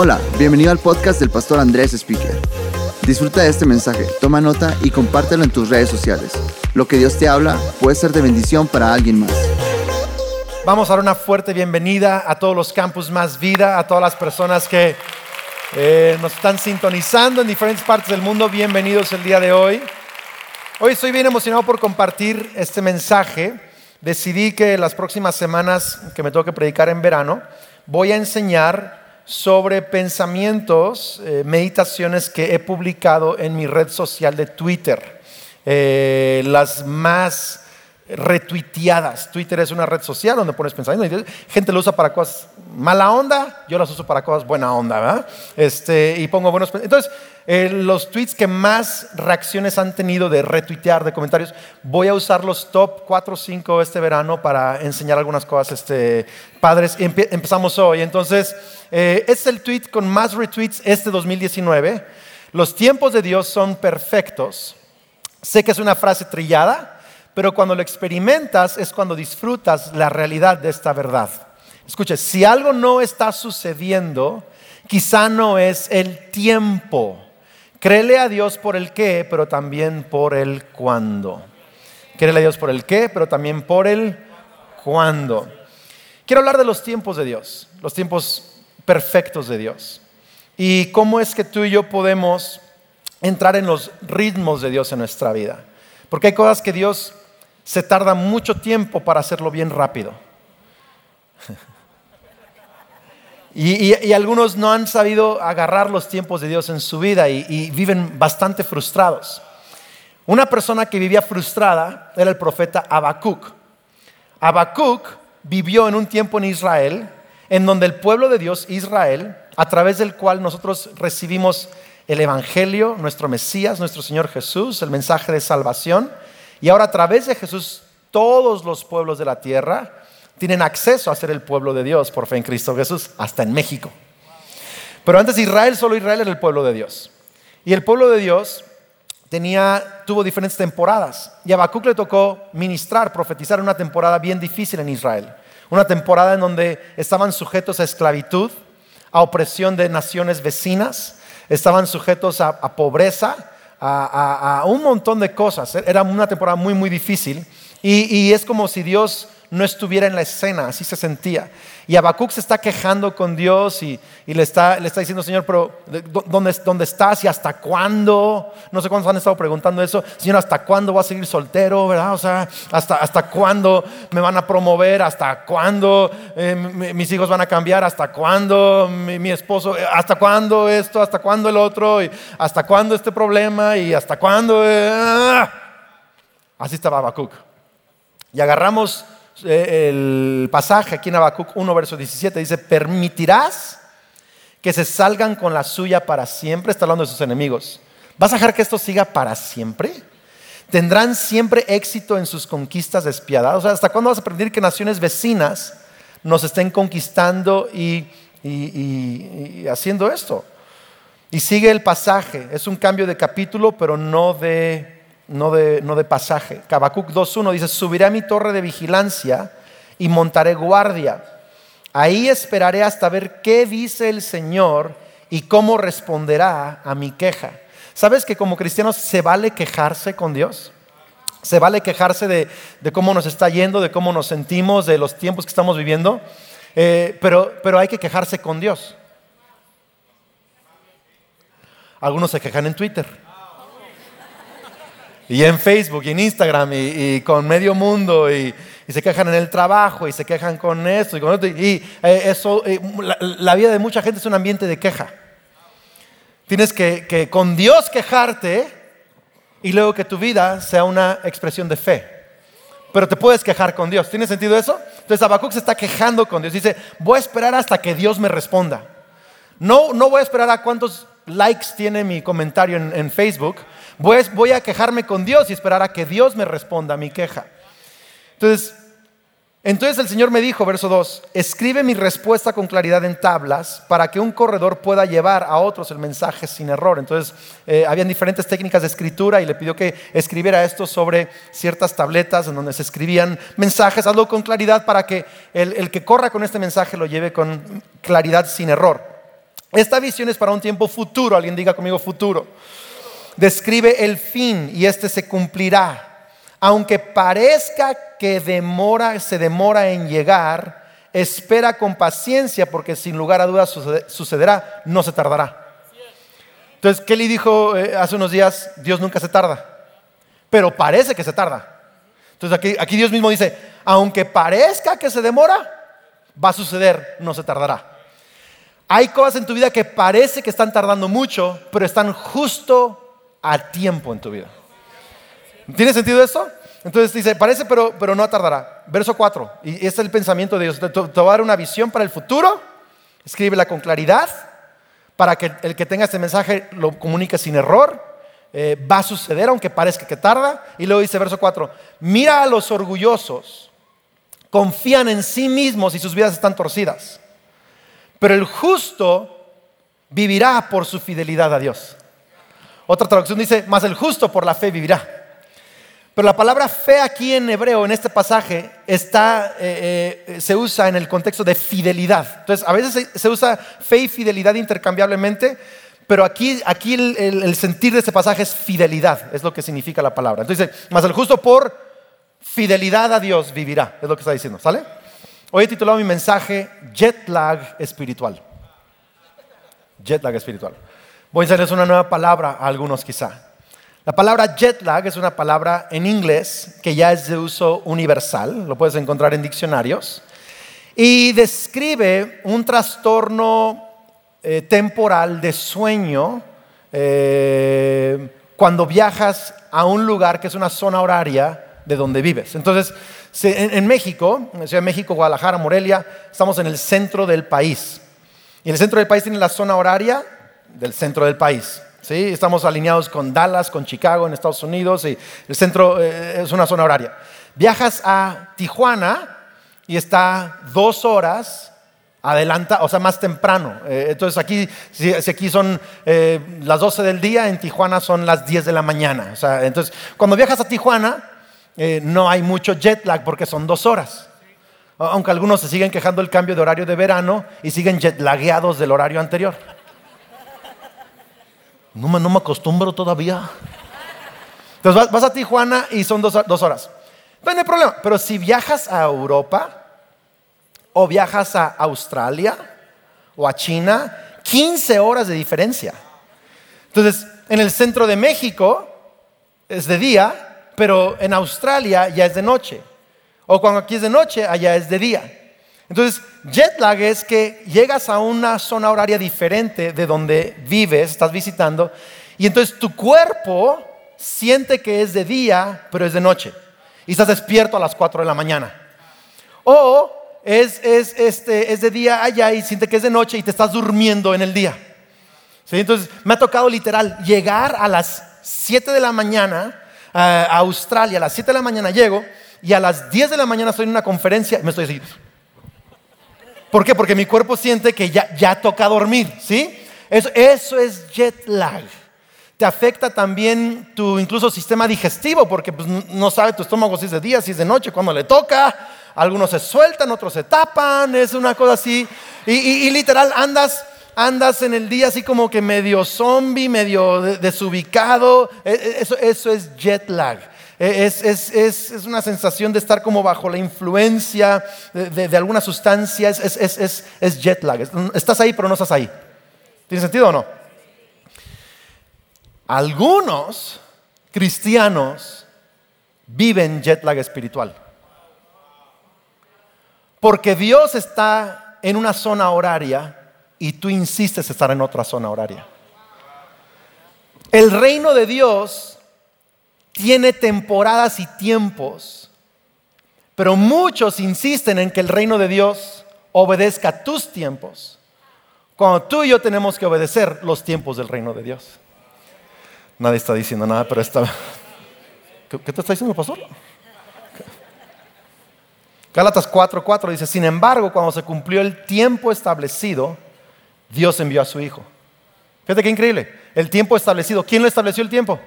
Hola, bienvenido al podcast del pastor Andrés Speaker. Disfruta de este mensaje, toma nota y compártelo en tus redes sociales. Lo que Dios te habla puede ser de bendición para alguien más. Vamos a dar una fuerte bienvenida a todos los campus Más Vida, a todas las personas que eh, nos están sintonizando en diferentes partes del mundo. Bienvenidos el día de hoy. Hoy estoy bien emocionado por compartir este mensaje. Decidí que las próximas semanas que me toque predicar en verano, voy a enseñar sobre pensamientos, eh, meditaciones que he publicado en mi red social de Twitter. Eh, las más retuiteadas. Twitter es una red social donde pones pensamientos. Gente lo usa para cosas mala onda, yo las uso para cosas buena onda, ¿verdad? Este, y pongo buenos Entonces, eh, los tweets que más reacciones han tenido de retuitear, de comentarios, voy a usar los top 4 o 5 este verano para enseñar algunas cosas este, padres. empezamos hoy. Entonces, eh, es el tweet con más retweets este 2019. Los tiempos de Dios son perfectos. Sé que es una frase trillada pero cuando lo experimentas es cuando disfrutas la realidad de esta verdad. Escuche, si algo no está sucediendo, quizá no es el tiempo. Créele a Dios por el qué, pero también por el cuándo. Créele a Dios por el qué, pero también por el cuándo. Quiero hablar de los tiempos de Dios, los tiempos perfectos de Dios. Y cómo es que tú y yo podemos entrar en los ritmos de Dios en nuestra vida. Porque hay cosas que Dios se tarda mucho tiempo para hacerlo bien rápido. Y, algunos no han sabido agarrar los tiempos de Dios en su vida y, y, viven bastante frustrados. Una persona que vivía frustrada era el profeta Habacuc. Habacuc vivió en un tiempo en Israel en donde el pueblo de Dios, Israel, a través del cual nosotros recibimos el Evangelio, nuestro Mesías, nuestro Señor Jesús, el mensaje de salvación, y ahora a través de Jesús todos los pueblos de la tierra tienen acceso a ser el pueblo de Dios por fe en Cristo Jesús, hasta en México. Pero antes Israel, solo Israel era el pueblo de Dios. Y el pueblo de Dios tenía, tuvo diferentes temporadas. Y a Habacuc le tocó ministrar, profetizar una temporada bien difícil en Israel. Una temporada en donde estaban sujetos a esclavitud, a opresión de naciones vecinas, estaban sujetos a pobreza, a, un montón de cosas. Era una temporada muy, muy difícil. Y, es como si Dios no estuviera en la escena, así se sentía. Y Habacuc se está quejando con Dios y, le, está, le, está, diciendo, Señor, pero ¿dónde, ¿dónde, estás y hasta cuándo? No sé cuántos han estado preguntando eso. Señor, ¿hasta cuándo voy a seguir soltero? ¿Verdad? O sea, ¿hasta, hasta cuándo me van a promover? ¿Hasta cuándo eh, mis hijos van a cambiar? ¿Hasta cuándo mi, esposo? ¿Hasta cuándo esto? ¿Hasta cuándo el otro? ¿Y ¿Hasta cuándo este problema? ¿Y hasta cuándo? Eh? Así estaba Habacuc. Y agarramos eh, el pasaje aquí en Habacuc 1, verso 17, dice, permitirás que se salgan con la suya para siempre, está hablando de sus enemigos. ¿Vas a dejar que esto siga para siempre? ¿Tendrán siempre éxito en sus conquistas despiadadas? O sea, ¿hasta cuándo vas a permitir que naciones vecinas nos estén conquistando y, y haciendo esto? Y sigue el pasaje, es un cambio de capítulo, pero no de no de, no de pasaje. Habacuc 2.1 dice, subiré a mi torre de vigilancia y montaré guardia. Ahí esperaré hasta ver qué dice el Señor y cómo responderá a mi queja. ¿Sabes que como cristianos se vale quejarse con Dios? Se vale quejarse de, cómo nos está yendo, de cómo nos sentimos, de los tiempos que estamos viviendo, eh, pero, pero hay que quejarse con Dios. Algunos se quejan en Twitter y en Facebook y en Instagram y, con medio mundo y, se quejan en el trabajo y se quejan con esto y con esto. Y eh, eso, eh, la, vida de mucha gente es un ambiente de queja. Tienes que, que, con Dios quejarte y luego que tu vida sea una expresión de fe. Pero te puedes quejar con Dios. ¿Tiene sentido eso? Entonces Habacuc se está quejando con Dios. Dice, voy a esperar hasta que Dios me responda. No, no voy a esperar a cuántos likes tiene mi comentario en, en Facebook voy, a quejarme con Dios y esperar a que Dios me responda a mi queja. Entonces, entonces el Señor me dijo, verso 2, escribe mi respuesta con claridad en tablas para que un corredor pueda llevar a otros el mensaje sin error. Entonces, eh, habían diferentes técnicas de escritura y le pidió que escribiera esto sobre ciertas tabletas en donde se escribían mensajes. Hazlo con claridad para que el, el que corra con este mensaje lo lleve con claridad sin error. Esta visión es para un tiempo futuro, alguien diga conmigo futuro. Describe el fin y este se cumplirá. Aunque parezca que demora, se demora en llegar, espera con paciencia porque sin lugar a dudas sucederá, no se tardará. Entonces, Kelly dijo eh, hace unos días, Dios nunca se tarda, pero parece que se tarda. Entonces aquí, aquí Dios mismo dice, aunque parezca que se demora, va a suceder, no se tardará. Hay cosas en tu vida que parece que están tardando mucho, pero están justo a tiempo en tu vida. ¿Tiene sentido esto? Entonces dice, parece, pero, pero no tardará. Verso 4, y este es el pensamiento de Dios. Te, va a dar una visión para el futuro, escríbela con claridad, para que el que tenga este mensaje lo comunique sin error. Eh, va a suceder, aunque parezca que tarda. Y luego dice verso 4, mira a los orgullosos, confían en sí mismos y sus vidas están torcidas. Pero el justo vivirá por su fidelidad a Dios. Otra traducción dice, más el justo por la fe vivirá. Pero la palabra fe aquí en hebreo, en este pasaje, está, eh, eh, se usa en el contexto de fidelidad. Entonces, a veces se, usa fe y fidelidad intercambiablemente, pero aquí, aquí el, sentir de este pasaje es fidelidad, es lo que significa la palabra. Entonces, más el justo por fidelidad a Dios vivirá, es lo que está diciendo, ¿sale? Hoy he titulado mi mensaje Jet lag espiritual. Jet lag espiritual. Voy a enseñarles una nueva palabra a algunos quizá. La palabra jet lag es una palabra en inglés que ya es de uso universal, lo puedes encontrar en diccionarios, y describe un trastorno eh, temporal de sueño eh, cuando viajas a un lugar que es una zona horaria de donde vives. Entonces, en, México, en Ciudad de México, Guadalajara, Morelia, estamos en el centro del país. Y el centro del país tiene la zona horaria del centro del país. ¿sí? Estamos alineados con Dallas, con Chicago en Estados Unidos y el centro eh, es una zona horaria. Viajas a Tijuana y está dos horas adelanta, o sea, más temprano. Eh, entonces aquí, si, aquí son eh, las 12 del día, en Tijuana son las 10 de la mañana. O sea, entonces, cuando viajas a Tijuana, no hay mucho jet lag porque son dos horas. Aunque algunos se siguen quejando del cambio de horario de verano y siguen jet lagueados del horario anterior. No me, no me acostumbro todavía. Entonces vas, a Tijuana y son dos, horas. No, hay problema. Pero si viajas a Europa o viajas a Australia o a China, 15 horas de diferencia. Entonces, en el centro de México es de día, pero en Australia ya es de noche. O cuando aquí es de noche, allá es de día. Entonces, jet lag es que llegas a una zona horaria diferente de donde vives, estás visitando, y entonces tu cuerpo siente que es de día, pero es de noche. Y estás despierto a las 4 de la mañana. O es, este, es de día allá y siente que es de noche y te estás durmiendo en el día. Entonces, me ha tocado literal llegar a las 7 de la mañana a Australia, a las 7 de la mañana llego y a las 10 de la mañana estoy en una conferencia y me estoy así ¿Por qué? Porque mi cuerpo siente que ya, ya toca dormir, ¿sí? Eso, eso es jet lag. Te afecta también tu incluso sistema digestivo, porque pues, no sabe tu estómago si es de día, si es de noche, cuando le toca. Algunos se sueltan, otros se tapan, es una cosa así. Y, literal andas, andas en el día así como que medio zombie, medio desubicado. E, e, eso, eso es jet lag. Es, una sensación de estar como bajo la influencia de, alguna sustancia, es, jet lag. Estás ahí, pero no estás ahí. ¿Tiene sentido o no? Algunos cristianos viven jet lag espiritual. Porque Dios está en una zona horaria y tú insistes estar en otra zona horaria. El reino de Dios tiene temporadas y tiempos, pero muchos insisten en que el reino de Dios obedezca tus tiempos, cuando tú y yo tenemos que obedecer los tiempos del reino de Dios. Nadie está diciendo nada, pero está... ¿Qué, te está diciendo, pastor? Gálatas 4:4 dice, sin embargo, cuando se cumplió el tiempo establecido, Dios envió a su Hijo. Fíjate qué increíble. El tiempo establecido. ¿Quién lo estableció el tiempo?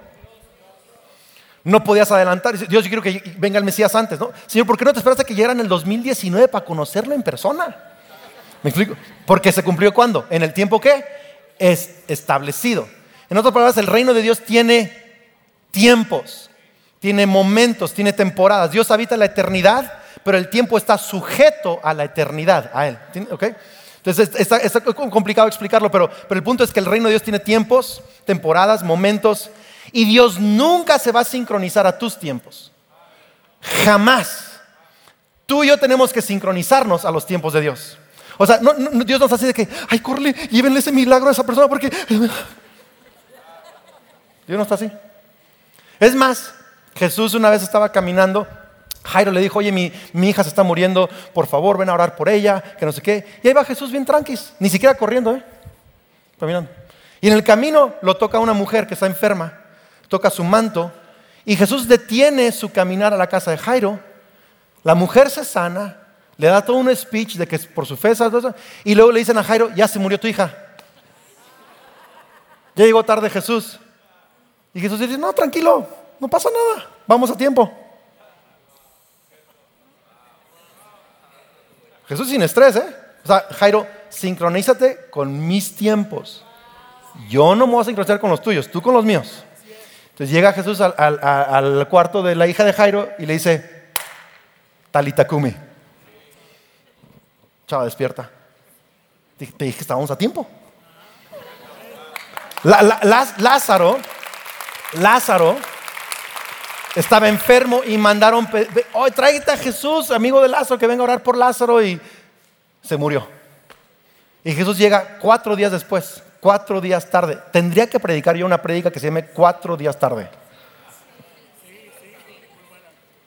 No podías adelantar. Dios, yo quiero que venga el Mesías antes, ¿no? Señor, ¿por qué no te esperas a que llegara en el 2019 para conocerlo en persona? ¿Me explico? Porque se cumplió cuándo? En el tiempo que es establecido. En otras palabras, el reino de Dios tiene tiempos, tiene momentos, tiene temporadas. Dios habita la eternidad, pero el tiempo está sujeto a la eternidad, a Él. Entonces está, complicado explicarlo, pero, pero el punto es que el reino de Dios tiene tiempos, temporadas, momentos, y Dios nunca se va a sincronizar a tus tiempos. Jamás. Tú y yo tenemos que sincronizarnos a los tiempos de Dios. O sea, Dios nos hace de que, ay, corre, llévenle ese milagro a esa persona porque... Dios no está así. Es más, Jesús una vez estaba caminando, Jairo le dijo, oye, mi, hija se está muriendo, por favor, ven a orar por ella, que no sé qué. Y ahí va Jesús bien tranquis, ni siquiera corriendo, ¿eh? Caminando. Y en el camino lo toca una mujer que está enferma, toca su manto, y Jesús detiene su caminar a la casa de Jairo. La mujer se sana, le da todo un speech de que es por su fe, y luego le dicen a Jairo, ya se murió tu hija. Ya llegó tarde Jesús. Y Jesús dice, no, tranquilo, no pasa nada, vamos a tiempo. Jesús sin estrés, ¿eh? O sea, Jairo, sincronízate con mis tiempos. Yo no me voy a sincronizar con los tuyos, tú con los míos. Entonces llega Jesús al, cuarto de la hija de Jairo y le dice, Talitakumi. Chava, despierta. Te, dije que estábamos a tiempo. Lázaro, Lázaro estaba enfermo y mandaron, hoy tráigate a Jesús, amigo de Lázaro, que venga a orar por Lázaro y se murió. Y Jesús llega cuatro días después, cuatro días tarde. Tendría que predicar yo una predica que se llame cuatro días tarde.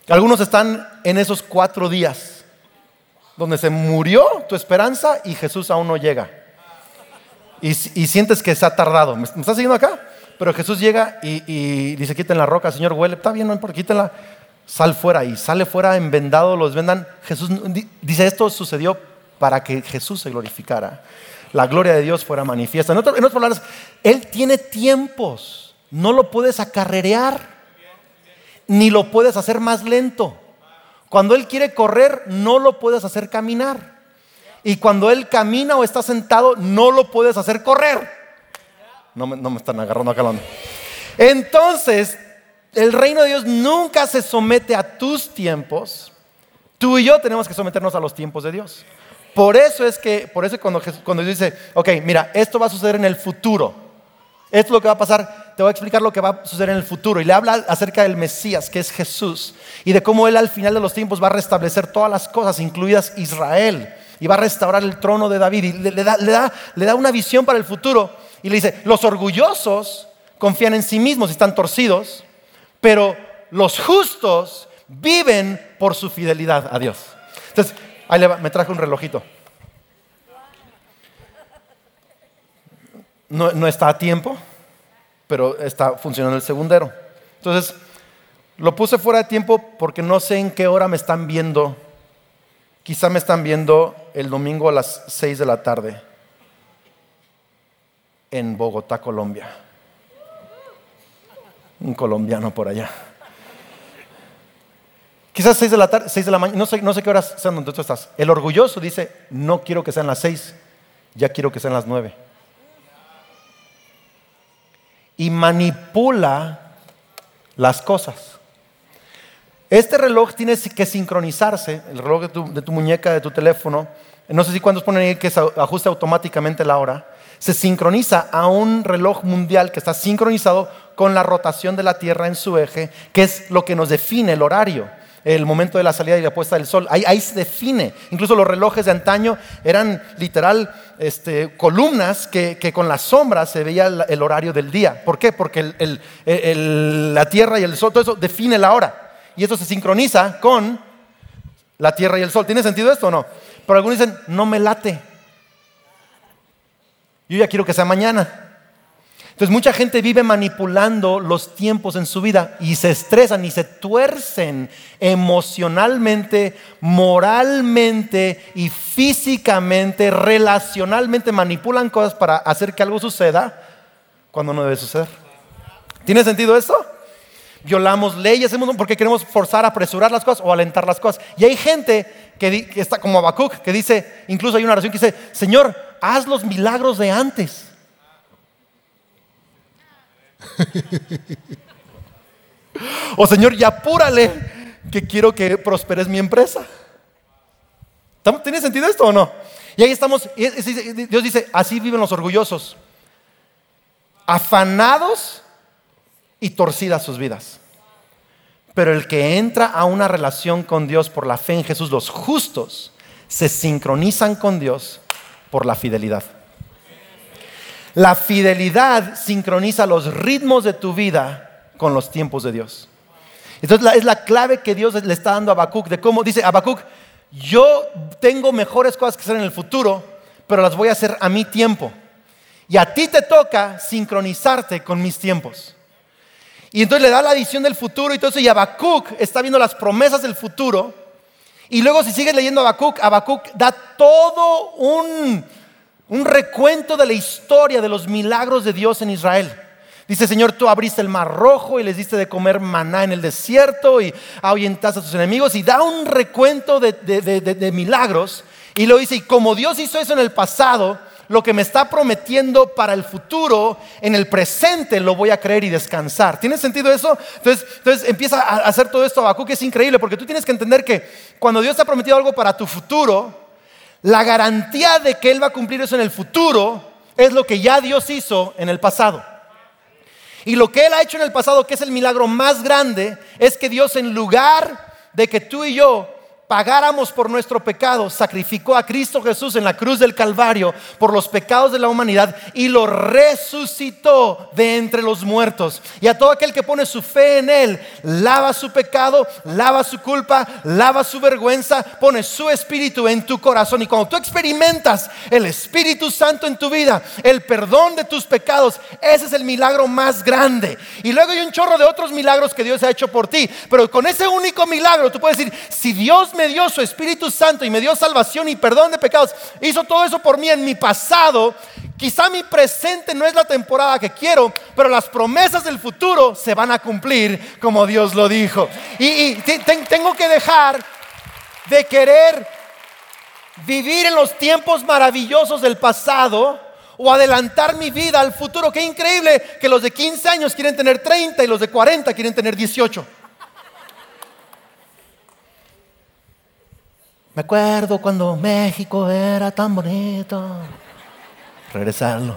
Algunos están en esos cuatro días, donde se murió tu esperanza y Jesús aún no llega. Y, sientes que se ha tardado. ¿Me, estás siguiendo acá? Pero Jesús llega y, dice, quiten la roca, Señor, huele, está bien, no importa, quítenla, sal fuera. Y sale fuera envendado, los vendan. Jesús dice, esto sucedió para que Jesús se glorificara. La gloria de Dios fuera manifiesta. En, otras palabras, Él tiene tiempos. No lo puedes acarrerear, ni lo puedes hacer más lento. Cuando Él quiere correr, no lo puedes hacer caminar. Y cuando Él camina o está sentado, no lo puedes hacer correr. No me, están agarrando acá. Entonces, el reino de Dios nunca se somete a tus tiempos. Tú y yo tenemos que someternos a los tiempos de Dios. Por eso es que, por eso cuando, cuando dice, ok, mira, esto va a suceder en el futuro. Esto es lo que va a pasar. Te voy a explicar lo que va a suceder en el futuro. Y le habla acerca del Mesías, que es Jesús. Y de cómo Él al final de los tiempos va a restablecer todas las cosas, incluidas Israel. Y va a restaurar el trono de David. Y le, da, le, da, le da una visión para el futuro y le dice, los orgullosos confían en sí mismos y están torcidos, pero los justos viven por su fidelidad a Dios. Entonces, ahí le me traje un relojito. No, no, está a tiempo, pero está funcionando el segundero. Entonces, lo puse fuera de tiempo porque no sé en qué hora me están viendo. Quizá me están viendo el domingo a las 6 de la tarde en Bogotá, Colombia. Un colombiano por allá. Quizás seis de la tarde, seis de la mañana, no sé, no sé qué horas sean donde tú estás. El orgulloso dice, no quiero que sean las seis, ya quiero que sean las nueve. Y manipula las cosas. Este reloj tiene que sincronizarse, el reloj de tu, muñeca, de tu teléfono. No sé si cuántos ponen ahí que se ajuste automáticamente la hora se sincroniza a un reloj mundial que está sincronizado con la rotación de la Tierra en su eje, que es lo que nos define el horario el momento de la salida y la puesta del sol. Ahí, se define. Incluso los relojes de antaño eran literal este, columnas que, con las sombras se veía el, horario del día. ¿Por qué? Porque la Tierra y el Sol, todo eso define la hora. Y eso se sincroniza con la Tierra y el Sol. ¿Tiene sentido esto o no? Pero algunos dicen, no me late. Yo ya quiero que sea mañana. Entonces mucha gente vive manipulando los tiempos en su vida y se estresan y se tuercen emocionalmente, moralmente y físicamente, relacionalmente, manipulan cosas para hacer que algo suceda cuando no debe suceder. ¿Tiene sentido esto? Violamos leyes porque queremos forzar, apresurar las cosas o alentar las cosas. Y hay gente que, está como Habacuc, que dice, incluso hay una oración que dice, Señor, haz los milagros de antes. o Señor, ya apúrale, que quiero que prosperes mi empresa. ¿Tiene sentido esto o no? Y ahí estamos, Dios dice, así viven los orgullosos, afanados y torcidas sus vidas. Pero el que entra a una relación con Dios por la fe en Jesús, los justos, se sincronizan con Dios por la fidelidad. La fidelidad sincroniza los ritmos de tu vida con los tiempos de Dios. Entonces es la clave que Dios le está dando a Habacuc de cómo dice Habacuc, yo tengo mejores cosas que hacer en el futuro, pero las voy a hacer a mi tiempo. Y a ti te toca sincronizarte con mis tiempos. Y entonces le da la visión del futuro y entonces y Habacuc está viendo las promesas del futuro. Y luego si sigues leyendo Habacuc, Habacuc da todo un, un recuento de la historia de los milagros de Dios en Israel. Dice, Señor, tú abriste el mar rojo y les diste de comer maná en el desierto y ahuyentaste a tus enemigos y da un recuento de, milagros. Y lo dice, y como Dios hizo eso en el pasado, lo que me está prometiendo para el futuro, en el presente lo voy a creer y descansar. ¿Tiene sentido eso? Entonces, entonces empieza a hacer todo esto Habacuc, que es increíble, porque tú tienes que entender que cuando Dios te ha prometido algo para tu futuro, la garantía de que Él va a cumplir eso en el futuro es lo que ya Dios hizo en el pasado. Y lo que Él ha hecho en el pasado, que es el milagro más grande, es que Dios en lugar de que tú y yo pagáramos por nuestro pecado, sacrificó a Cristo Jesús en la cruz del Calvario por los pecados de la humanidad y lo resucitó de entre los muertos. Y a todo aquel que pone su fe en Él, lava su pecado, lava su culpa, lava su vergüenza, pone su espíritu en tu corazón. Y cuando tú experimentas el Espíritu Santo en tu vida, el perdón de tus pecados, ese es el milagro más grande. Y luego hay un chorro de otros milagros que Dios ha hecho por ti. Pero con ese único milagro tú puedes decir, si Dios me dio su Espíritu Santo y me dio salvación y perdón de pecados, hizo todo eso por mí en mi pasado, quizá mi presente no es la temporada que quiero, pero las promesas del futuro se van a cumplir como Dios lo dijo. Y, tengo que dejar de querer vivir en los tiempos maravillosos del pasado o adelantar mi vida al futuro. Qué increíble que los de 15 años quieren tener 30 y los de 40 quieren tener 18. Me acuerdo cuando México era tan bonito. Regresarlo.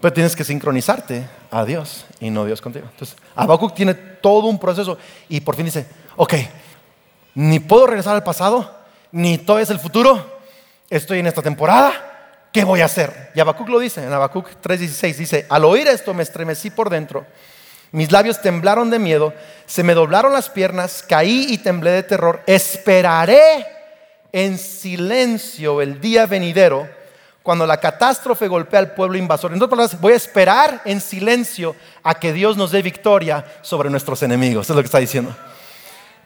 Pero tienes que sincronizarte a Dios y no Dios contigo. Entonces, Habacuc tiene todo un proceso y por fin dice, ok, ni puedo regresar al pasado, ni todo es el futuro, estoy en esta temporada, ¿qué voy a hacer? Y Habacuc lo dice, en Habacuc 3.16 dice, al oír esto me estremecí por dentro mis labios temblaron de miedo, se me doblaron las piernas, caí y temblé de terror. Esperaré en silencio el día venidero cuando la catástrofe golpea al pueblo invasor. En otras palabras, voy a esperar en silencio a que Dios nos dé victoria sobre nuestros enemigos. Es lo que está diciendo.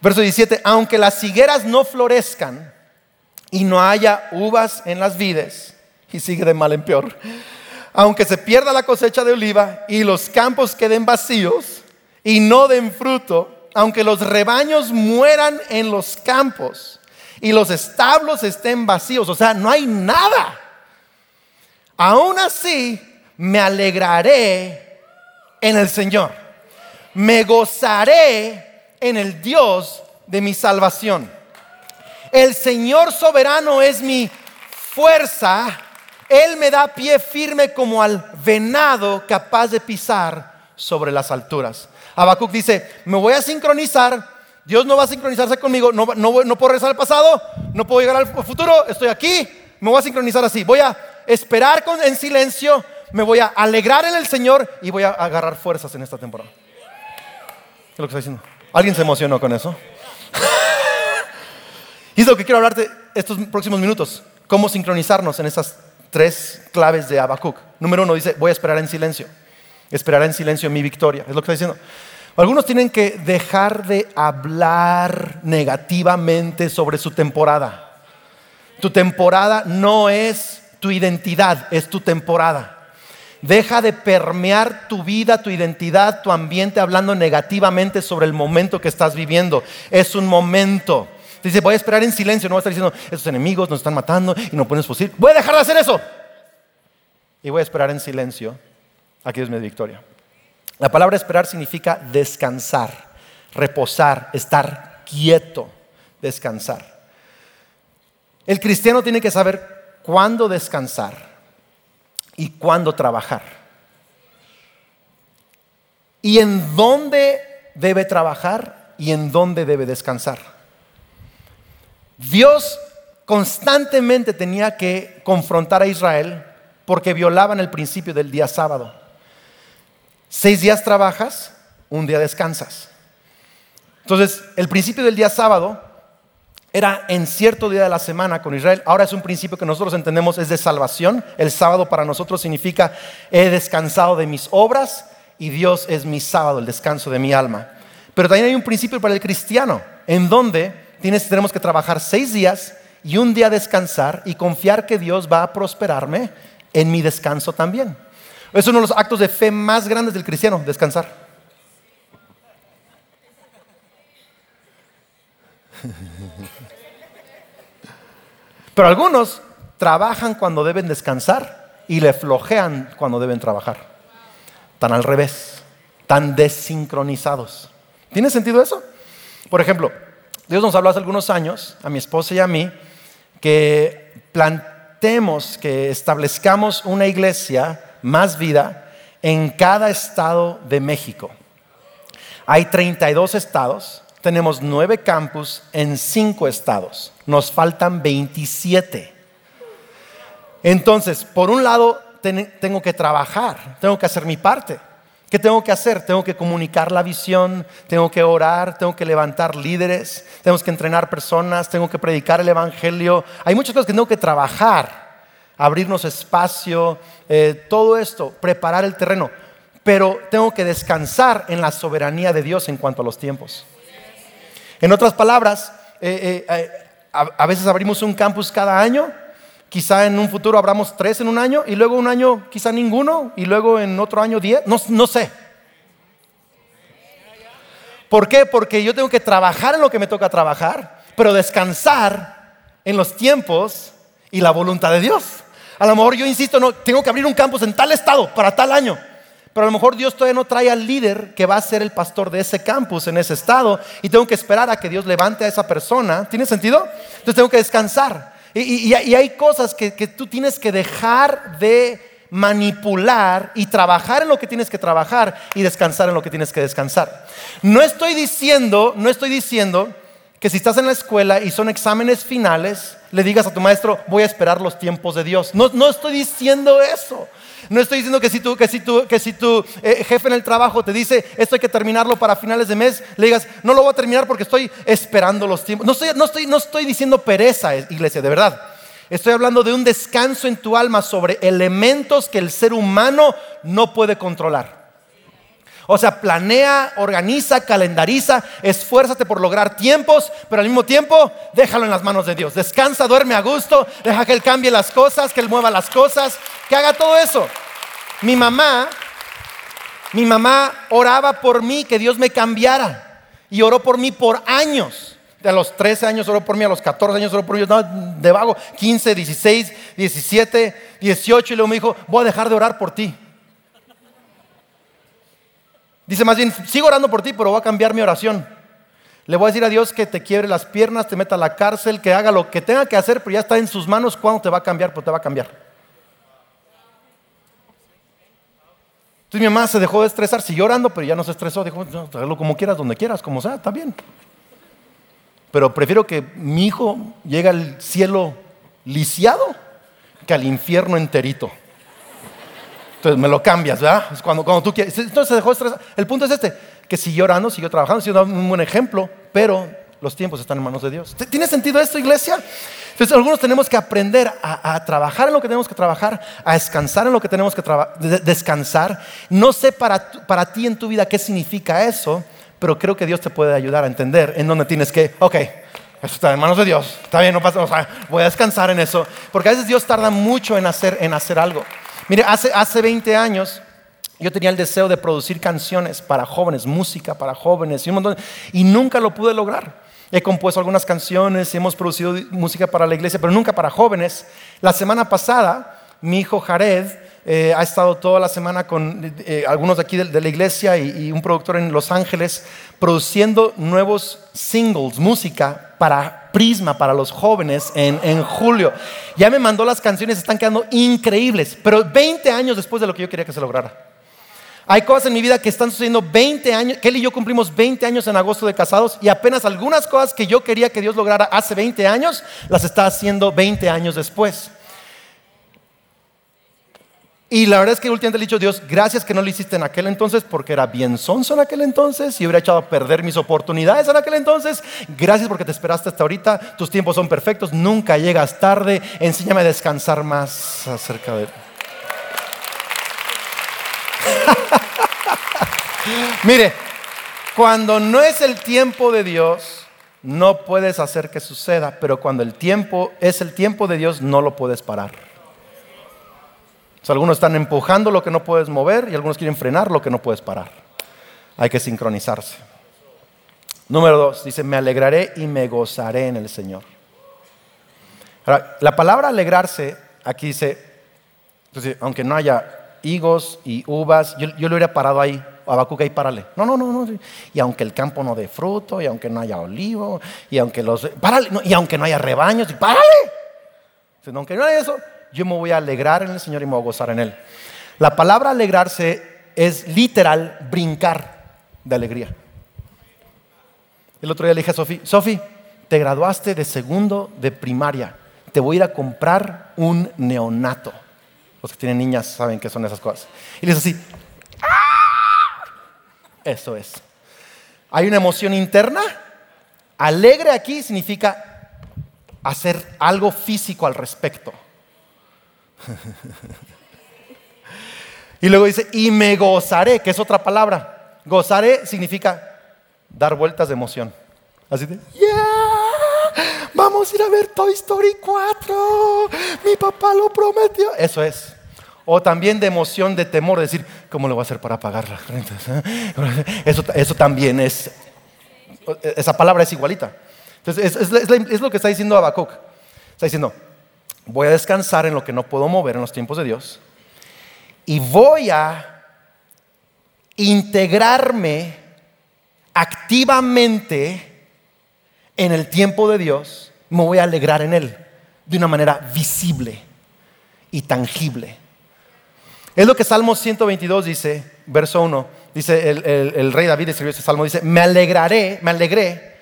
Verso 17, aunque las higueras no florezcan y no haya uvas en las vides, y sigue de mal en peor aunque se pierda la cosecha de oliva y los campos queden vacíos y no den fruto, aunque los rebaños mueran en los campos y los establos estén vacíos, o sea, no hay nada. Aún así, me alegraré en el Señor. Me gozaré en el Dios de mi salvación. El Señor soberano es mi fuerza él me da pie firme como al venado capaz de pisar sobre las alturas. Habacuc dice, me voy a sincronizar, Dios no va a sincronizarse conmigo, no, puedo regresar al pasado, no puedo llegar al futuro, estoy aquí, me voy a sincronizar así, voy a esperar en silencio, me voy a alegrar en el Señor y voy a agarrar fuerzas en esta temporada. ¿Qué es lo que está diciendo? ¿Alguien se emocionó con eso? y es lo que quiero hablarte estos próximos minutos, cómo sincronizarnos en esas tres claves de Habacuc. Número uno dice, voy a esperar en silencio. Esperará en silencio mi victoria. Es lo que está diciendo. Algunos tienen que dejar de hablar negativamente sobre su temporada. Tu temporada no es tu identidad, es tu temporada. Deja de permear tu vida, tu identidad, tu ambiente hablando negativamente sobre el momento que estás viviendo. Es un momento. Dice, voy a esperar en silencio, no voy a estar diciendo, estos enemigos nos están matando y no pueden posible. Voy a dejar de hacer eso. Y voy a esperar en silencio a que Dios me dé victoria. La palabra esperar significa descansar, reposar, estar quieto, descansar. El cristiano tiene que saber cuándo descansar y cuándo trabajar. Y en dónde debe trabajar y en dónde debe descansar. Dios constantemente tenía que confrontar a Israel porque violaban el principio del día sábado. Seis días trabajas, un día descansas. Entonces, el principio del día sábado era en cierto día de la semana con Israel. Ahora es un principio que nosotros entendemos es de salvación. El sábado para nosotros significa he descansado de mis obras y Dios es mi sábado, el descanso de mi alma. Pero también hay un principio para el cristiano, en donde tenemos que trabajar seis días y un día descansar y confiar que Dios va a prosperarme en mi descanso también. Es uno de los actos de fe más grandes del cristiano, descansar. Pero algunos trabajan cuando deben descansar y le flojean cuando deben trabajar. Tan al revés, tan desincronizados. ¿Tiene sentido eso? Por ejemplo, Dios nos habló hace algunos años, a mi esposa y a mí, que plantemos, que establezcamos una iglesia más vida en cada estado de México. Hay 32 estados, tenemos 9 campus en 5 estados, nos faltan 27. Entonces, por un lado, tengo que trabajar, tengo que hacer mi parte. ¿Qué tengo que hacer? Tengo que comunicar la visión, tengo que orar, tengo que levantar líderes, tenemos que entrenar personas, tengo que predicar el Evangelio. Hay muchas cosas que tengo que trabajar, abrirnos espacio, eh, todo esto, preparar el terreno. Pero tengo que descansar en la soberanía de Dios en cuanto a los tiempos. En otras palabras, eh, eh, a veces abrimos un campus cada año Quizá en un futuro abramos tres en un año y luego un año quizá ninguno y luego en otro año diez. No, no sé. ¿Por qué? Porque yo tengo que trabajar en lo que me toca trabajar, pero descansar en los tiempos y la voluntad de Dios. A lo mejor yo insisto, no, tengo que abrir un campus en tal estado para tal año. Pero a lo mejor Dios todavía no trae al líder que va a ser el pastor de ese campus en ese estado y tengo que esperar a que Dios levante a esa persona. ¿Tiene sentido? Entonces tengo que descansar. Y, hay cosas que, tú tienes que dejar de manipular y trabajar en lo que tienes que trabajar y descansar en lo que tienes que descansar. No estoy diciendo, no estoy diciendo que si estás en la escuela y son exámenes finales, le digas a tu maestro, voy a esperar los tiempos de Dios. No, no estoy diciendo eso. No estoy diciendo que si tu, que si que si tu eh, jefe en el trabajo te dice, esto hay que terminarlo para finales de mes, le digas, no lo voy a terminar porque estoy esperando los tiempos. No estoy, no estoy, no estoy diciendo pereza, iglesia, de verdad. Estoy hablando de un descanso en tu alma sobre elementos que el ser humano no puede controlar. O sea, planea, organiza, calendariza, esfuérzate por lograr tiempos, pero al mismo tiempo déjalo en las manos de Dios. Descansa, duerme a gusto, deja que Él cambie las cosas, que Él mueva las cosas, que haga todo eso. Mi mamá, mi mamá oraba por mí, que Dios me cambiara. Y oró por mí por años. A los 13 años oró por mí, a los 14 años oró por mí, no, de vago, 15, 16, 17, 18, y luego me dijo, voy a dejar de orar por ti. Dice más bien, sigo orando por ti, pero voy a cambiar mi oración. Le voy a decir a Dios que te quiebre las piernas, te meta a la cárcel, que haga lo que tenga que hacer, pero ya está en sus manos cuando te va a cambiar, pero te va a cambiar. Entonces mi mamá se dejó de estresar, siguió orando, pero ya no se estresó. Dijo, no, como quieras, donde quieras, como sea, está bien. Pero prefiero que mi hijo llegue al cielo lisiado que al infierno enterito. Entonces me lo cambias, ¿verdad? Es cuando, cuando tú quieres. Entonces se dejó estresar. El punto es este, que siguió orando, siguió trabajando, siguió dando un buen ejemplo, pero los tiempos están en manos de Dios. ¿Tiene sentido esto, iglesia? Entonces algunos tenemos que aprender a, trabajar en lo que tenemos que trabajar, a descansar en lo que tenemos que descansar. No sé para, para ti en tu vida qué significa eso, pero creo que Dios te puede ayudar a entender en dónde tienes que, ok, esto está en manos de Dios, está bien, no pasa, voy a descansar en eso, porque a veces Dios tarda mucho en hacer, en hacer algo. Mire, hace, hace 20 años yo tenía el deseo de producir canciones para jóvenes, música para jóvenes y un montón, y nunca lo pude lograr. He compuesto algunas canciones, hemos producido música para la iglesia, pero nunca para jóvenes. La semana pasada, mi hijo Jared eh, ha estado toda la semana con eh, algunos de aquí de, la iglesia y, un productor en Los Ángeles produciendo nuevos singles, música para Prisma, para los jóvenes en, en julio. Ya me mandó las canciones, están quedando increíbles, pero 20 años después de lo que yo quería que se lograra. Hay cosas en mi vida que están sucediendo 20 años. Kelly y yo cumplimos 20 años en agosto de casados y apenas algunas cosas que yo quería que Dios lograra hace 20 años, las está haciendo 20 años después. Y la verdad es que últimamente le he dicho, Dios, gracias que no lo hiciste en aquel entonces porque era bien sonso en aquel entonces y hubiera echado a perder mis oportunidades en aquel entonces. Gracias porque te esperaste hasta ahorita, tus tiempos son perfectos, nunca llegas tarde, enséñame a descansar más acerca de... Mire, cuando no es el tiempo de Dios, no puedes hacer que suceda, pero cuando el tiempo es el tiempo de Dios, no lo puedes parar. Algunos están empujando lo que no puedes mover y algunos quieren frenar lo que no puedes parar. Hay que sincronizarse. Número dos, dice, me alegraré y me gozaré en el Señor. la palabra alegrarse aquí dice, aunque no haya higos y uvas, yo, lo hubiera parado ahí, Abacuca ahí párale. No, no, no, no. Y aunque el campo no dé fruto, y aunque no haya olivo, y aunque los. Párale, y aunque no haya rebaños, y párale. aunque no haya eso, yo me voy a alegrar en el Señor y me voy a gozar en Él. La palabra alegrarse es literal brincar de alegría. El otro día le dije a Sofi, Sofi, te graduaste de segundo de primaria, te voy a ir a comprar un neonato. Los que tienen niñas saben qué son esas cosas. Y le dice así, ¡Ah! eso es. Hay una emoción interna. Alegre aquí significa hacer algo físico al respecto. y luego dice, y me gozaré, que es otra palabra. Gozaré significa dar vueltas de emoción. Así de, vamos a ir a ver Toy Story 4, mi papá lo prometió. Eso es. O también de emoción, de temor, de decir, ¿cómo lo voy a hacer para pagar las rentas? Eso, eso también es, esa palabra es igualita. Entonces, es, lo que está diciendo Habacuc. Está diciendo, voy a descansar en lo que no puedo mover en los tiempos de Dios y voy a integrarme activamente en el tiempo de Dios, me voy a alegrar en Él de una manera visible y tangible. Es lo que Salmo 122 dice, verso 1, dice el, rey David escribió este salmo, dice, me alegraré, me alegré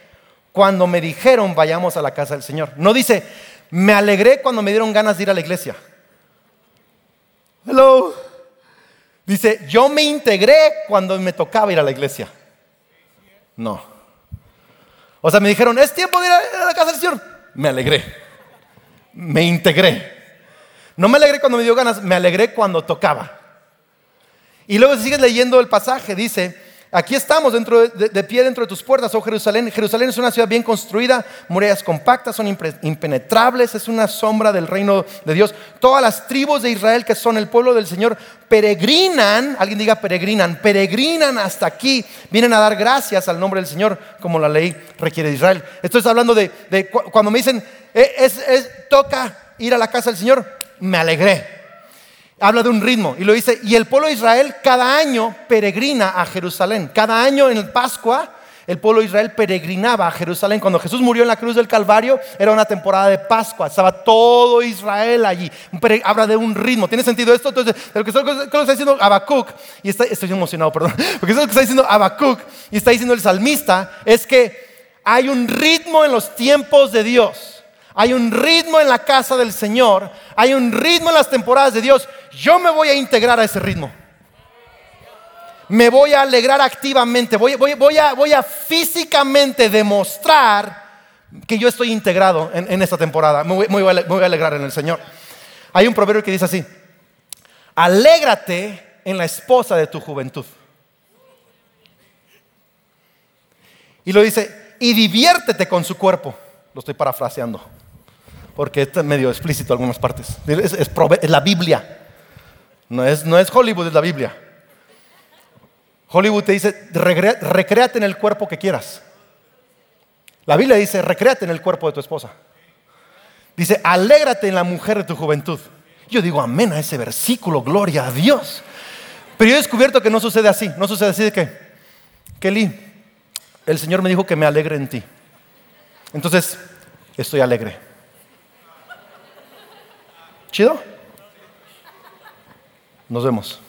cuando me dijeron vayamos a la casa del Señor. No dice, me alegré cuando me dieron ganas de ir a la iglesia. Hello. Dice, yo me integré cuando me tocaba ir a la iglesia. No. O sea, me dijeron, es tiempo de ir a la casa del Señor. Me alegré. Me integré. No me alegré cuando me dio ganas, me alegré cuando tocaba. Y luego si sigues leyendo el pasaje, dice, Aquí estamos dentro de, pie dentro de tus puertas, oh Jerusalén. Jerusalén es una ciudad bien construida, murallas compactas, son impenetrables, es una sombra del reino de Dios. Todas las tribus de Israel que son el pueblo del Señor peregrinan, alguien diga peregrinan, peregrinan hasta aquí, vienen a dar gracias al nombre del Señor, como la ley requiere de Israel. Estoy hablando de, cuando me dicen, eh, toca ir a la casa del Señor, me alegré. Habla de un ritmo y lo dice, y el pueblo de Israel cada año peregrina a Jerusalén. Cada año en Pascua el pueblo de Israel peregrinaba a Jerusalén. Cuando Jesús murió en la cruz del Calvario era una temporada de Pascua. Estaba todo Israel allí. Habla de un ritmo. ¿Tiene sentido esto? Entonces, lo que, está diciendo Habacuc, y estoy emocionado, perdón, porque lo que está diciendo Habacuc y está diciendo el salmista es que hay un ritmo en los tiempos de Dios. Hay un ritmo en la casa del Señor. Hay un ritmo en las temporadas de Dios. Yo me voy a integrar a ese ritmo. Me voy a alegrar activamente. Voy, a, físicamente demostrar que yo estoy integrado en, esta temporada. Me voy, a, me voy a alegrar en el Señor. Hay un proverbio que dice así. Alégrate en la esposa de tu juventud. Y lo dice, y diviértete con su cuerpo. Lo estoy parafraseando porque está medio explícito en algunas partes. Es, la Biblia. No es, no es Hollywood, es la Biblia. Hollywood te dice, recréate en el cuerpo que quieras. La Biblia dice, recréate en el cuerpo de tu esposa. Dice, alégrate en la mujer de tu juventud. Yo digo, amén a ese versículo, gloria a Dios. Pero yo he descubierto que no sucede así. No sucede así de que, Kelly, el Señor me dijo que me alegre en ti. Entonces, estoy alegre. ¿Chido? Nos vemos.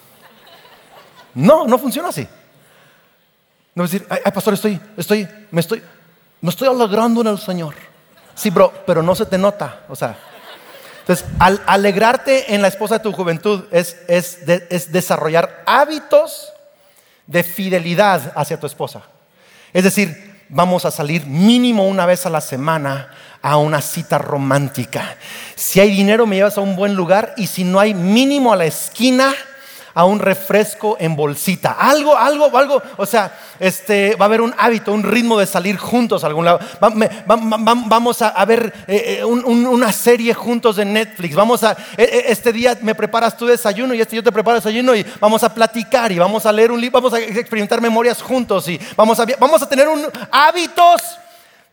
No, no funciona así. No decir, ay, pastor, estoy, estoy, me estoy, me estoy alegrando en el Señor. Sí, bro, pero no se te nota. O sea, entonces, al alegrarte en la esposa de tu juventud es, es, es desarrollar hábitos de fidelidad hacia tu esposa. Es decir, vamos a salir mínimo una vez a la semana a una cita romántica. Si hay dinero, me llevas a un buen lugar y si no hay mínimo a la esquina, a un refresco en bolsita. Algo, algo, algo. O sea, este, va a haber un hábito, un ritmo de salir juntos a algún lado. vamos a, ver eh, eh, una serie juntos de Netflix. Vamos a, eh, este día me preparas tu desayuno y este yo te preparo desayuno y vamos a platicar y vamos a leer un libro, vamos a experimentar memorias juntos y vamos a, vamos a tener un, hábitos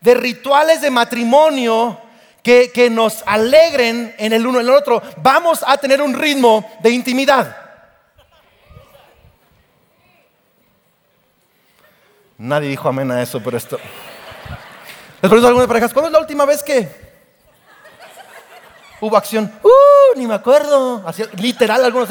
de rituales de matrimonio que, que, nos alegren en el uno en el otro, vamos a tener un ritmo de intimidad. Nadie dijo amén a eso, pero esto. Les pregunto a algunas parejas, ¿cuándo es la última vez que hubo acción? Uh, ni me acuerdo. Literal, algunos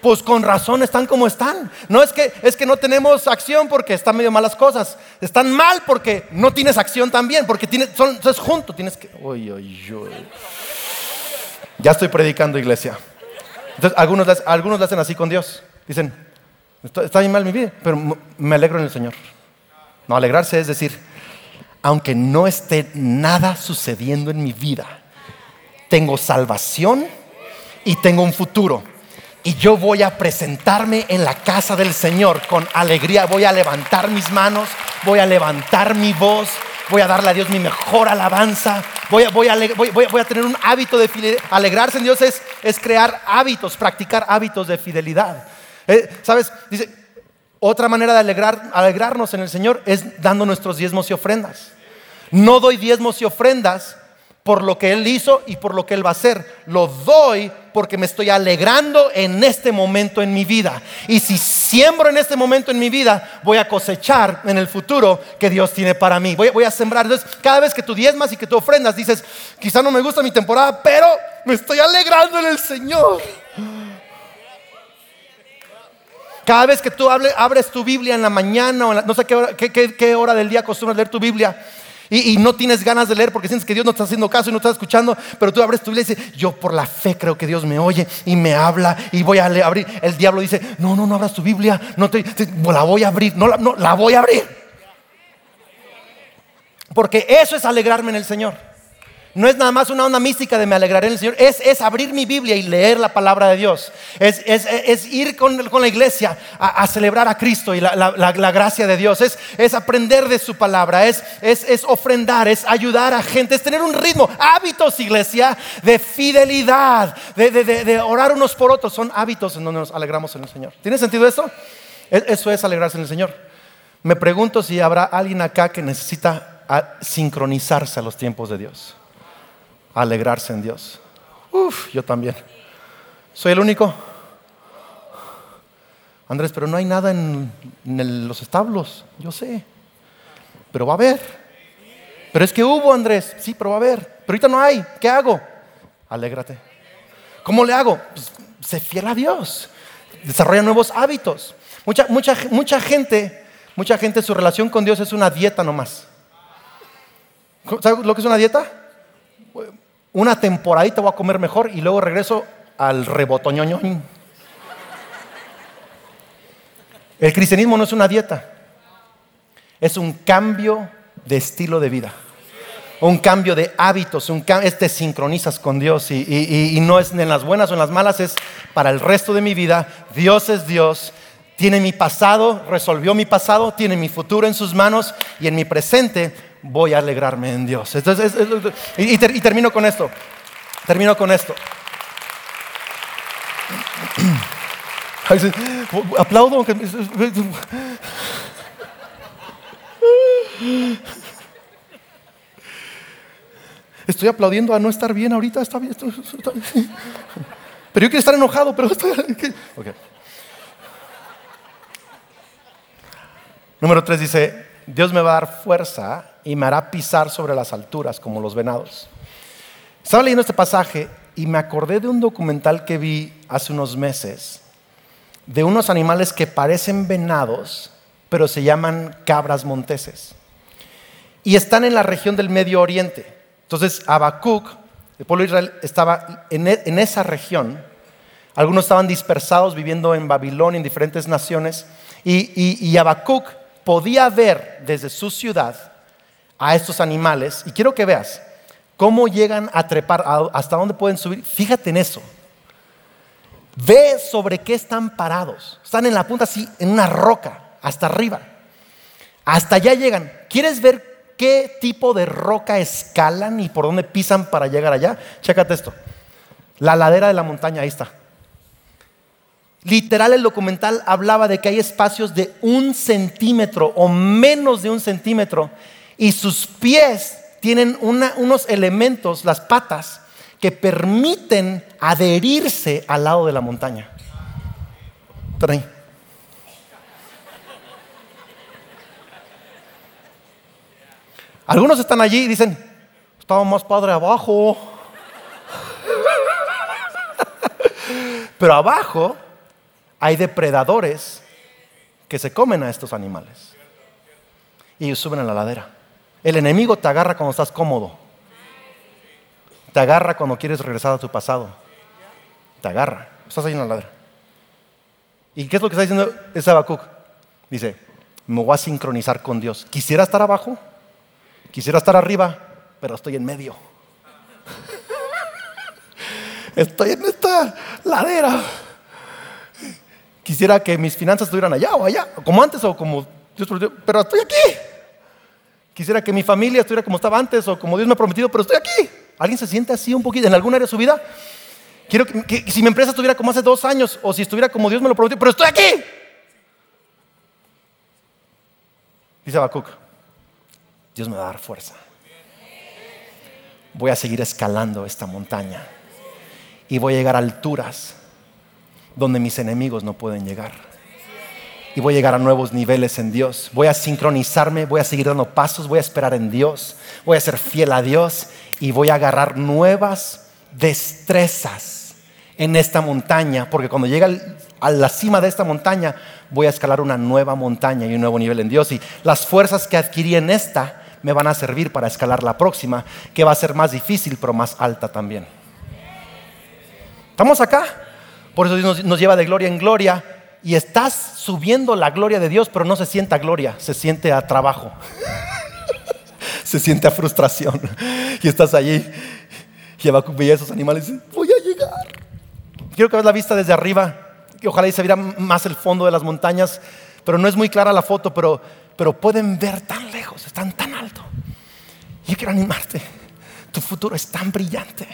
pues con razón están como están. No es que es que no tenemos acción porque están medio malas cosas. Están mal porque no tienes acción también, porque tienes, son, es junto, tienes que. Uy, uy. Ya estoy predicando, iglesia. Entonces, algunos, algunos lo hacen así con Dios. Dicen, está, está bien mal mi vida, pero me alegro en el Señor. No, alegrarse es decir, aunque no esté nada sucediendo en mi vida, tengo salvación y tengo un futuro. Y yo voy a presentarme en la casa del Señor con alegría. Voy a levantar mis manos, voy a levantar mi voz, voy a darle a Dios mi mejor alabanza. Voy a, voy a, tener un hábito de fidelidad. Alegrarse en Dios es, es crear hábitos, practicar hábitos de fidelidad. Eh, ¿Sabes? Dice, otra manera de alegrar, alegrarnos en el Señor es dando nuestros diezmos y ofrendas. No doy diezmos y ofrendas por lo que Él hizo y por lo que Él va a hacer. Lo doy porque me estoy alegrando en este momento en mi vida. Y si siembro en este momento en mi vida, voy a cosechar en el futuro que Dios tiene para mí. Voy, voy a sembrar. Entonces, cada vez que tú diezmas y que tú ofrendas, dices, quizá no me gusta mi temporada, pero me estoy alegrando en el Señor. Cada vez que tú abres tu Biblia en la mañana o no sé qué hora, del día acostumbras leer tu Biblia y, no tienes ganas de leer porque sientes que Dios no está haciendo caso y no está escuchando, pero tú abres tu Biblia y dices, yo por la fe creo que Dios me oye y me habla y voy a abrir. El diablo dice, no, no, no abras tu Biblia, no te, la voy a abrir, no, no, la voy a abrir. Porque eso es alegrarme en el Señor. No es nada más una onda mística de me alegraré en el Señor, es, abrir mi Biblia y leer la palabra de Dios. Es, ir con, la iglesia a, celebrar a Cristo y la, gracia de Dios. Es, aprender de su palabra, es, ofrendar, es ayudar a gente, es tener un ritmo, hábitos, iglesia, de fidelidad, de, de orar unos por otros. Son hábitos en donde nos alegramos en el Señor. ¿Tiene sentido eso? E, eso es alegrarse en el Señor. Me pregunto si habrá alguien acá que necesita sincronizarse a los tiempos de Dios alegrarse en Dios. Uf, yo también. ¿Soy el único? Andrés, pero no hay nada en, los establos, yo sé. Pero va a haber. Pero es que hubo, Andrés. Sí, pero va a haber. Pero ahorita no hay. ¿Qué hago? Alégrate. ¿Cómo le hago? Pues, sé fiel a Dios. Desarrolla nuevos hábitos. Mucha, mucha, mucha gente, mucha gente, su relación con Dios es una dieta nomás. ¿Sabes lo que es una dieta? Una temporadita voy a comer mejor y luego regreso al rebotoñoño. El cristianismo no es una dieta, es un cambio de estilo de vida, un cambio de hábitos, un sincronizas con Dios y, y no es en las buenas o en las malas, es para el resto de mi vida. Dios es Dios, tiene mi pasado, resolvió mi pasado, tiene mi futuro en sus manos y en mi presente voy a alegrarme en Dios. Entonces, y, termino con esto. Termino con esto. Aplaudo. Estoy aplaudiendo a no estar bien ahorita, está bien. Pero yo quiero estar enojado, pero estoy... Número tres dice, Dios me va a dar fuerza y me hará pisar sobre las alturas como los venados. Estaba leyendo este pasaje y me acordé de un documental que vi hace unos meses de unos animales que parecen venados, pero se llaman cabras monteses. Y están en la región del Medio Oriente. Entonces, Habacuc, el pueblo de Israel, estaba en, e, esa región. Algunos estaban dispersados viviendo en Babilonia, en diferentes naciones. Y, y, y Habacuc podía ver desde su ciudad a estos animales. Y quiero que veas cómo llegan a trepar, hasta dónde pueden subir. Fíjate en eso. Ve sobre qué están parados. Están en la punta así, en una roca, hasta arriba. Hasta allá llegan. ¿Quieres ver qué tipo de roca escalan y por dónde pisan para llegar allá? Chécate esto. La ladera de la montaña, ahí está. Literal el documental hablaba de que hay espacios de un centímetro o menos de un centímetro y sus pies tienen unos elementos, las patas, que permiten adherirse al lado de la montaña. Algunos están allí y dicen, estaba más padre abajo. Pero abajo hay depredadores que se comen a estos animales. Y ellos suben a la ladera. El enemigo te agarra cuando estás cómodo. Te agarra cuando quieres regresar a tu pasado. Te agarra. Estás ahí en la ladera. ¿Y qué es lo que está diciendo ese Habacuc? Dice, me voy a sincronizar con Dios. Quisiera estar abajo, quisiera estar arriba, pero estoy en medio. estoy en esta ladera. Quisiera que mis finanzas estuvieran allá o allá, como antes o como Dios pero estoy aquí. Quisiera que mi familia estuviera como estaba antes o como Dios me ha prometido, pero estoy aquí. ¿Alguien se siente así un poquito en alguna área de su vida? Quiero que, si mi empresa estuviera como hace dos años o si estuviera como Dios me lo prometió, pero estoy aquí. Dice Habacuc, Dios me va a dar fuerza. Voy a seguir escalando esta montaña y voy a llegar a alturas donde mis enemigos no pueden llegar. Y voy a llegar a nuevos niveles en Dios. Voy a sincronizarme, voy a seguir dando pasos, voy a esperar en Dios, voy a ser fiel a Dios y voy a agarrar nuevas destrezas en esta montaña, porque cuando llegue a la cima de esta montaña, voy a escalar una nueva montaña y un nuevo nivel en Dios. Y las fuerzas que adquirí en esta me van a servir para escalar la próxima, que va a ser más difícil, pero más alta también. ¿Estamos acá? Por eso Dios nos, lleva de gloria en gloria y estás subiendo la gloria de Dios, pero no se sienta gloria, se siente a trabajo se siente a frustración. Y estás allí y veía a esos animales y voy a llegar. Quiero que veas la vista desde arriba, que ojalá y se viera más el fondo de las montañas, pero no es muy clara la foto, pero, pero pueden ver tan lejos, están tan alto. Y yo quiero animarte, tu futuro es tan brillante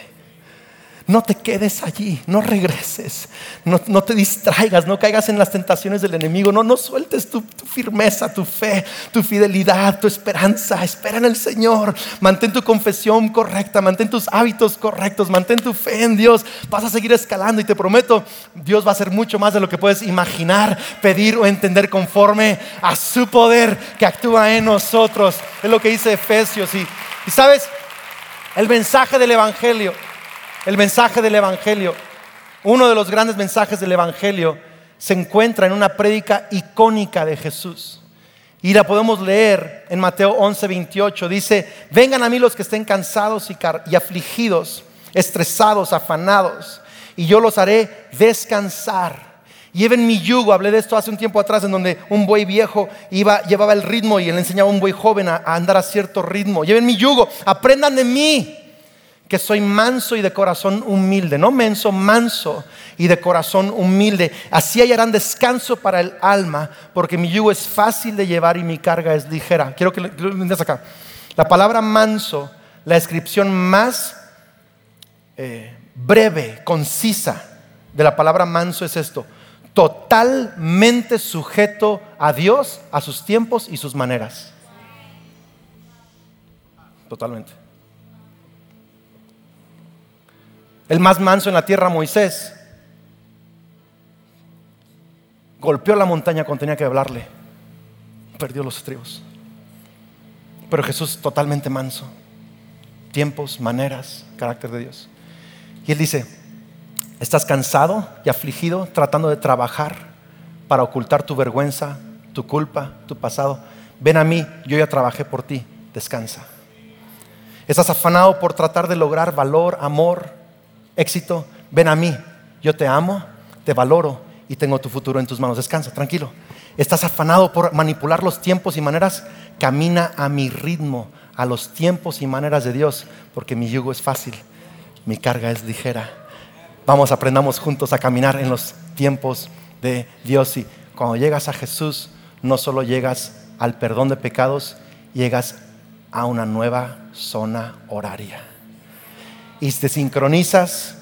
no te quedes allí, no regreses, no, te distraigas, no caigas en las tentaciones del enemigo, no, no sueltes tu, firmeza, tu fe, tu fidelidad, tu esperanza. Espera en el Señor, mantén tu confesión correcta, mantén tus hábitos correctos, mantén tu fe en Dios. Vas a seguir escalando y te prometo, Dios va a hacer mucho más de lo que puedes imaginar, pedir o entender conforme a su poder que actúa en nosotros. Es lo que dice Efesios. y sabes, el mensaje del Evangelio el mensaje del Evangelio, uno de los grandes mensajes del Evangelio, se encuentra en una prédica icónica de Jesús. Y la podemos leer en Mateo 11, 28. Dice, vengan a mí los que estén cansados y, afligidos, estresados, afanados, y yo los haré descansar. Lleven mi yugo, hablé de esto hace un tiempo atrás, en donde un buey viejo iba, llevaba el ritmo y le enseñaba a un buey joven a andar a cierto ritmo. Lleven mi yugo, aprendan de mí, que soy manso y de corazón humilde, no menso, manso y de corazón humilde. Así hallarán descanso para el alma, porque mi yugo es fácil de llevar y mi carga es ligera. Quiero que lo entiendas acá. La palabra manso, la descripción más eh, breve, concisa de la palabra manso es esto. totalmente sujeto a Dios, a sus tiempos y sus maneras. Totalmente. El más manso en la tierra, Moisés, golpeó la montaña cuando tenía que hablarle. Perdió los estribos. Pero Jesús totalmente manso. Tiempos, maneras, carácter de Dios. Y él dice, ¿estás cansado y afligido tratando de trabajar para ocultar tu vergüenza, tu culpa, tu pasado? Ven a mí, yo ya trabajé por ti, descansa. ¿Estás afanado por tratar de lograr valor, amor, éxito? Ven a mí, yo te amo, te valoro y tengo tu futuro en tus manos. Descansa, tranquilo. Estás afanado por manipular los tiempos y maneras. Camina a mi ritmo, a los tiempos y maneras de Dios, porque mi yugo es fácil, mi carga es ligera. Vamos, aprendamos juntos a caminar en los tiempos de Dios. Y cuando llegas a Jesús, no solo llegas al perdón de pecados, llegas a una nueva zona horaria. Y te sincronizas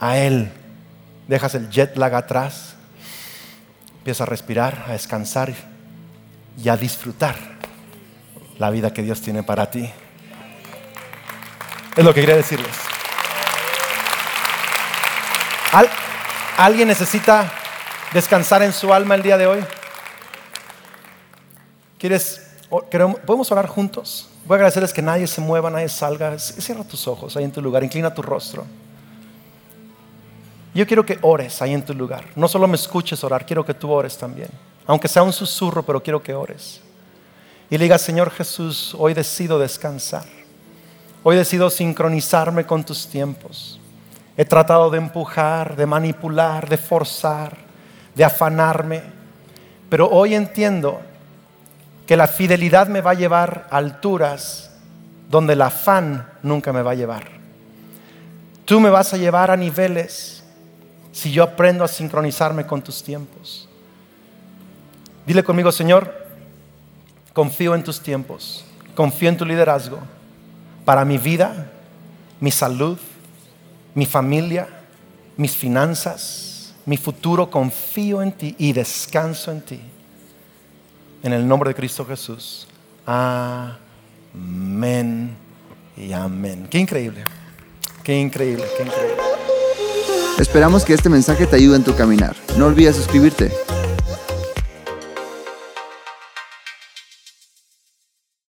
a Él. Dejas el jet lag atrás Empieza a respirar, a descansar y a disfrutar la vida que Dios tiene para ti. Es lo que quería decirles. ¿Alguien necesita descansar en su alma el día de hoy? ¿Quieres? ¿Podemos orar juntos? Voy a agradecerles que nadie se mueva, nadie salga. Cierra tus ojos ahí en tu lugar, inclina tu rostro. Yo quiero que ores ahí en tu lugar. No solo me escuches orar, quiero que tú ores también. Aunque sea un susurro, pero quiero que ores. Y le Señor Jesús, hoy decido descansar. Hoy decido sincronizarme con tus tiempos. He tratado de empujar, de manipular, de forzar, de afanarme. Pero hoy entiendo que la fidelidad me va a llevar a alturas donde el afán nunca me va a llevar. Tú me vas a llevar a niveles si yo aprendo a sincronizarme con tus tiempos. Dile conmigo, Señor, confío en tus tiempos, confío en tu liderazgo para mi vida, mi salud, mi familia, mis finanzas, mi futuro, confío en ti y descanso en ti. En el nombre de Cristo Jesús. Amén y amén. Qué increíble, qué increíble, qué increíble. Esperamos que este mensaje te ayude en tu caminar. No olvides suscribirte.